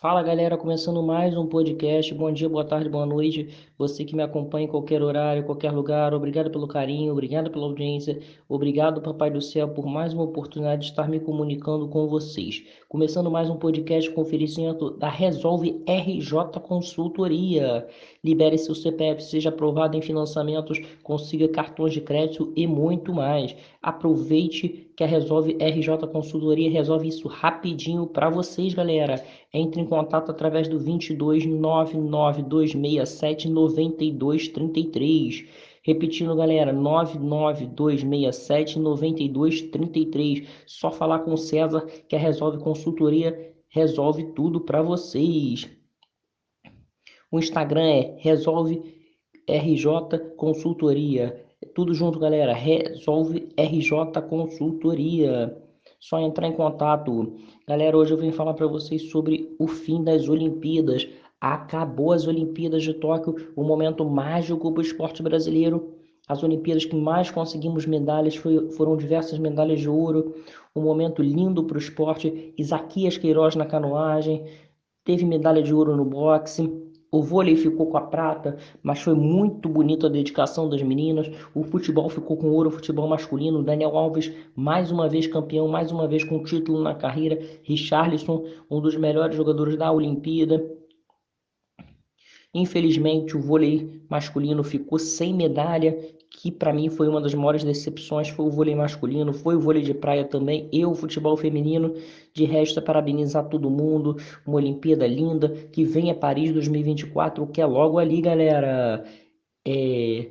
Fala galera, começando mais um podcast. Bom dia, boa tarde, boa noite. Você que me acompanha em qualquer horário, qualquer lugar, obrigado pelo carinho, obrigado pela audiência, obrigado, Papai do Céu, por mais uma oportunidade de estar me comunicando com vocês. Começando mais um podcast com oferecimento da Resolve RJ Consultoria. Libere seu CPF, seja aprovado em financiamentos, consiga cartões de crédito e muito mais. Aproveite que a Resolve RJ Consultoria resolve isso rapidinho para vocês, galera. Entre em contato através do 22 99267 9233. Repetindo, galera, 99267 9233. Só falar com o César que a Resolve Consultoria resolve tudo para vocês. O Instagram é Resolve RJ Consultoria. Tudo junto, galera. Resolve RJ Consultoria. Só entrar em contato. Galera, hoje eu vim falar para vocês sobre o fim das Olimpíadas. Acabou as Olimpíadas de Tóquio, o momento mágico para o esporte brasileiro. As Olimpíadas que mais conseguimos medalhas foi, foram diversas medalhas de ouro. Um momento lindo para o esporte. Isaquias Queiroz na canoagem, teve medalha de ouro no boxe. O vôlei ficou com a prata, mas foi muito bonito a dedicação das meninas. O futebol ficou com ouro, o futebol masculino. Daniel Alves, mais uma vez campeão, mais uma vez com título na carreira. Richarlison, um dos melhores jogadores da Olimpíada. Infelizmente, o vôlei masculino ficou sem medalha, que para mim foi uma das maiores decepções. Foi o vôlei masculino, foi o vôlei de praia também, e o futebol feminino. De resto, é parabenizar todo mundo. Uma Olimpíada linda que vem a Paris 2024, que é logo ali, galera. É...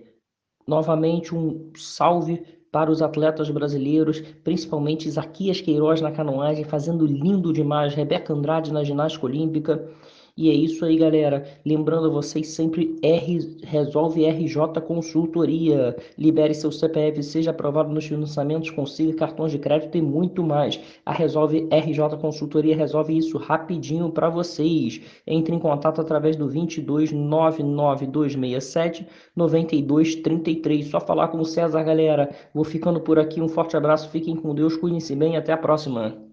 Novamente, um salve para os atletas brasileiros, principalmente Isaquias Queiroz na canoagem, fazendo lindo demais, Rebeca Andrade na ginástica olímpica. E é isso aí, galera. Lembrando vocês sempre R, resolve RJ Consultoria. Libere seu CPF, seja aprovado nos financiamentos, consiga cartões de crédito e muito mais. A Resolve RJ Consultoria resolve isso rapidinho para vocês. Entre em contato através do 22 99267 9233. Só falar com o César, galera. Vou ficando por aqui. Um forte abraço, fiquem com Deus, cuidem-se bem até a próxima.